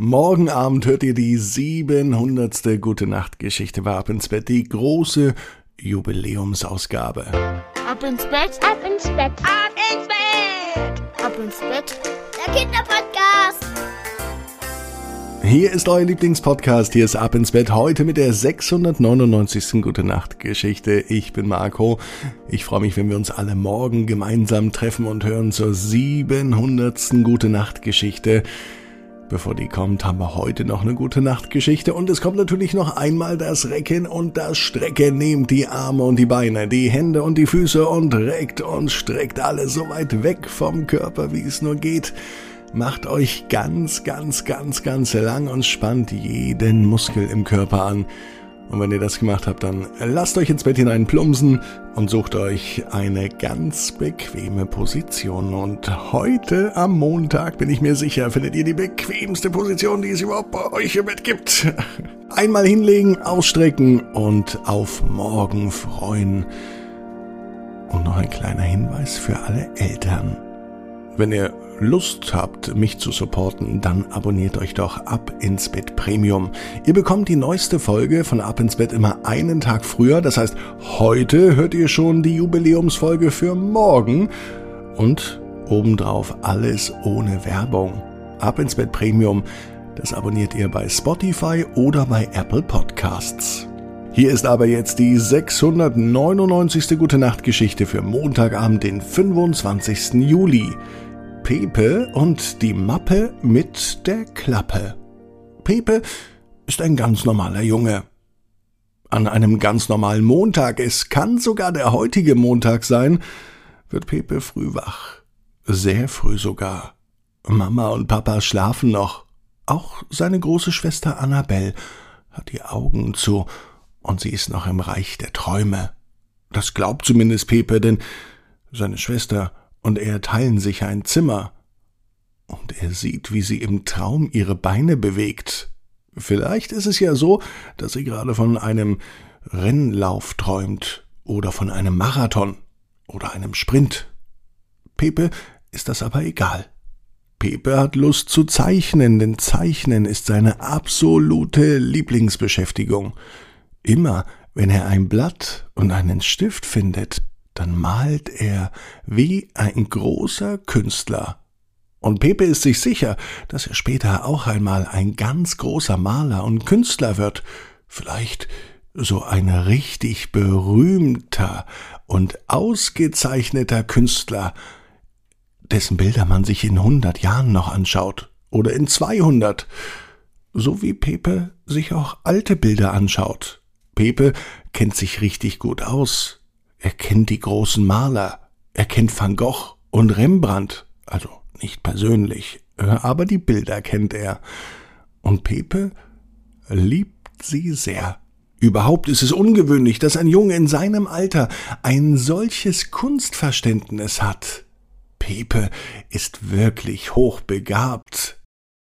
Morgen Abend hört ihr die 700. Gute Nacht Geschichte war ab ins Bett, die große Jubiläumsausgabe. Ab ins Bett, Ab ins Bett, ab ins Bett, ab ins Bett. der Kinderpodcast. Hier ist euer Lieblingspodcast, hier ist Ab ins Bett, heute mit der 699. Gute Nacht Geschichte. Ich bin Marco. Ich freue mich, wenn wir uns alle morgen gemeinsam treffen und hören zur 700. Gute Nacht Geschichte. Bevor die kommt, haben wir heute noch eine gute Nachtgeschichte und es kommt natürlich noch einmal das Recken und das Strecken. Nehmt die Arme und die Beine, die Hände und die Füße und reckt und streckt alles so weit weg vom Körper, wie es nur geht. Macht euch ganz, ganz, ganz, ganz lang und spannt jeden Muskel im Körper an. Und wenn ihr das gemacht habt, dann lasst euch ins Bett hinein plumpsen und sucht euch eine ganz bequeme Position. Und heute am Montag bin ich mir sicher, findet ihr die bequemste Position, die es überhaupt bei euch im Bett gibt. Einmal hinlegen, ausstrecken und auf morgen freuen. Und noch ein kleiner Hinweis für alle Eltern. Wenn ihr Lust habt, mich zu supporten, dann abonniert euch doch Ab ins Bett Premium. Ihr bekommt die neueste Folge von Ab ins Bett immer einen Tag früher. Das heißt, heute hört ihr schon die Jubiläumsfolge für morgen. Und obendrauf alles ohne Werbung. Ab ins Bett Premium, das abonniert ihr bei Spotify oder bei Apple Podcasts. Hier ist aber jetzt die 699. Gute Nacht Geschichte für Montagabend, den 25. Juli. Pepe und die Mappe mit der Klappe. Pepe ist ein ganz normaler Junge. An einem ganz normalen Montag, es kann sogar der heutige Montag sein, wird Pepe früh wach. Sehr früh sogar. Mama und Papa schlafen noch. Auch seine große Schwester Annabelle hat die Augen zu und sie ist noch im Reich der Träume. Das glaubt zumindest Pepe, denn seine Schwester und er teilen sich ein Zimmer. Und er sieht, wie sie im Traum ihre Beine bewegt. Vielleicht ist es ja so, dass sie gerade von einem Rennlauf träumt oder von einem Marathon oder einem Sprint. Pepe ist das aber egal. Pepe hat Lust zu zeichnen, denn Zeichnen ist seine absolute Lieblingsbeschäftigung. Immer, wenn er ein Blatt und einen Stift findet, dann malt er wie ein großer Künstler. Und Pepe ist sich sicher, dass er später auch einmal ein ganz großer Maler und Künstler wird, vielleicht so ein richtig berühmter und ausgezeichneter Künstler, dessen Bilder man sich in hundert Jahren noch anschaut oder in zweihundert, so wie Pepe sich auch alte Bilder anschaut. Pepe kennt sich richtig gut aus. Er kennt die großen Maler. Er kennt Van Gogh und Rembrandt. Also nicht persönlich, aber die Bilder kennt er. Und Pepe liebt sie sehr. Überhaupt ist es ungewöhnlich, dass ein Junge in seinem Alter ein solches Kunstverständnis hat. Pepe ist wirklich hochbegabt.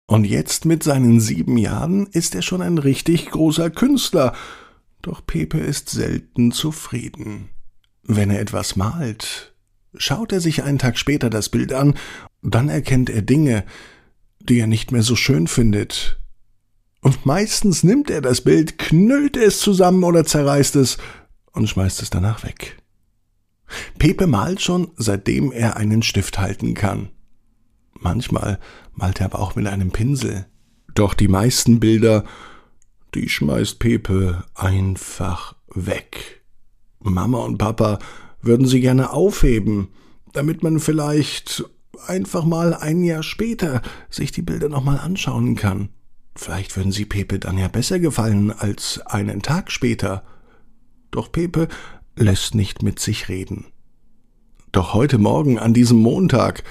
Und jetzt mit seinen sieben Jahren ist er schon ein richtig großer Künstler. Doch Pepe ist selten zufrieden. Wenn er etwas malt, schaut er sich einen Tag später das Bild an, dann erkennt er Dinge, die er nicht mehr so schön findet. Und meistens nimmt er das Bild, knüllt es zusammen oder zerreißt es und schmeißt es danach weg. Pepe malt schon, seitdem er einen Stift halten kann. Manchmal malt er aber auch mit einem Pinsel. Doch die meisten Bilder, die schmeißt Pepe einfach weg. Mama und Papa würden sie gerne aufheben, damit man vielleicht einfach mal ein Jahr später sich die Bilder nochmal anschauen kann. Vielleicht würden sie Pepe dann ja besser gefallen als einen Tag später. Doch Pepe lässt nicht mit sich reden. Doch heute Morgen, an diesem Montag,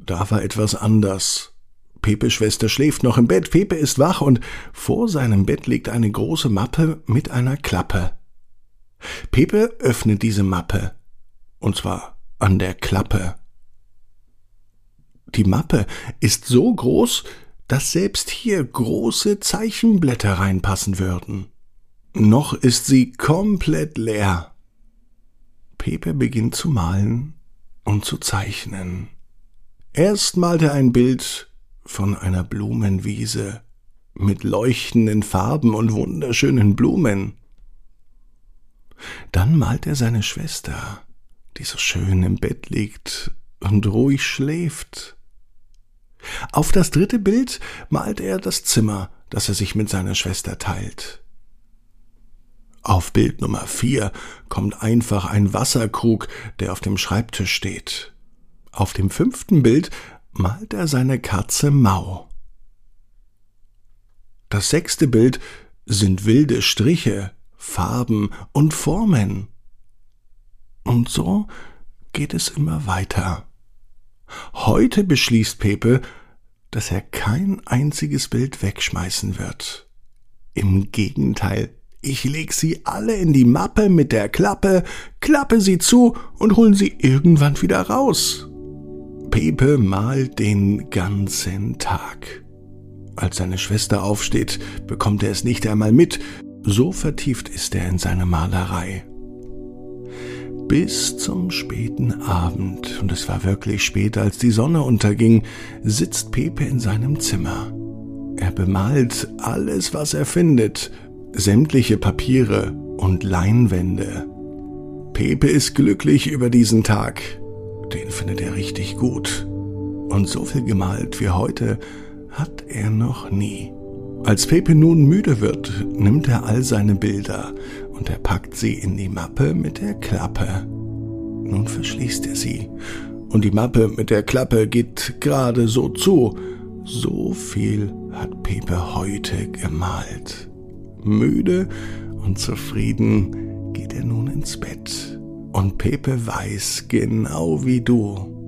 da war etwas anders. Pepes Schwester schläft noch im Bett, Pepe ist wach und vor seinem Bett liegt eine große Mappe mit einer Klappe. Pepe öffnet diese Mappe, und zwar an der Klappe. Die Mappe ist so groß, dass selbst hier große Zeichenblätter reinpassen würden. Noch ist sie komplett leer. Pepe beginnt zu malen und zu zeichnen. Erst malt er ein Bild von einer Blumenwiese mit leuchtenden Farben und wunderschönen Blumen. Dann malt er seine Schwester, die so schön im Bett liegt und ruhig schläft. Auf das dritte Bild malt er das Zimmer, das er sich mit seiner Schwester teilt. Auf Bild Nummer vier kommt einfach ein Wasserkrug, der auf dem Schreibtisch steht. Auf dem fünften Bild malt er seine Katze Mau. Das sechste Bild sind wilde Striche, Farben und Formen. Und so geht es immer weiter. Heute beschließt Pepe, dass er kein einziges Bild wegschmeißen wird. Im Gegenteil, ich leg sie alle in die Mappe mit der Klappe, klappe sie zu und holen sie irgendwann wieder raus. Pepe malt den ganzen Tag. Als seine Schwester aufsteht, bekommt er es nicht einmal mit, so vertieft ist er in seine Malerei. Bis zum späten Abend, und es war wirklich spät, als die Sonne unterging, sitzt Pepe in seinem Zimmer. Er bemalt alles, was er findet, sämtliche Papiere und Leinwände. Pepe ist glücklich über diesen Tag. Den findet er richtig gut. Und so viel gemalt wie heute hat er noch nie. Als Pepe nun müde wird, nimmt er all seine Bilder und er packt sie in die Mappe mit der Klappe. Nun verschließt er sie und die Mappe mit der Klappe geht gerade so zu. So viel hat Pepe heute gemalt. Müde und zufrieden geht er nun ins Bett. Und Pepe weiß, genau wie du,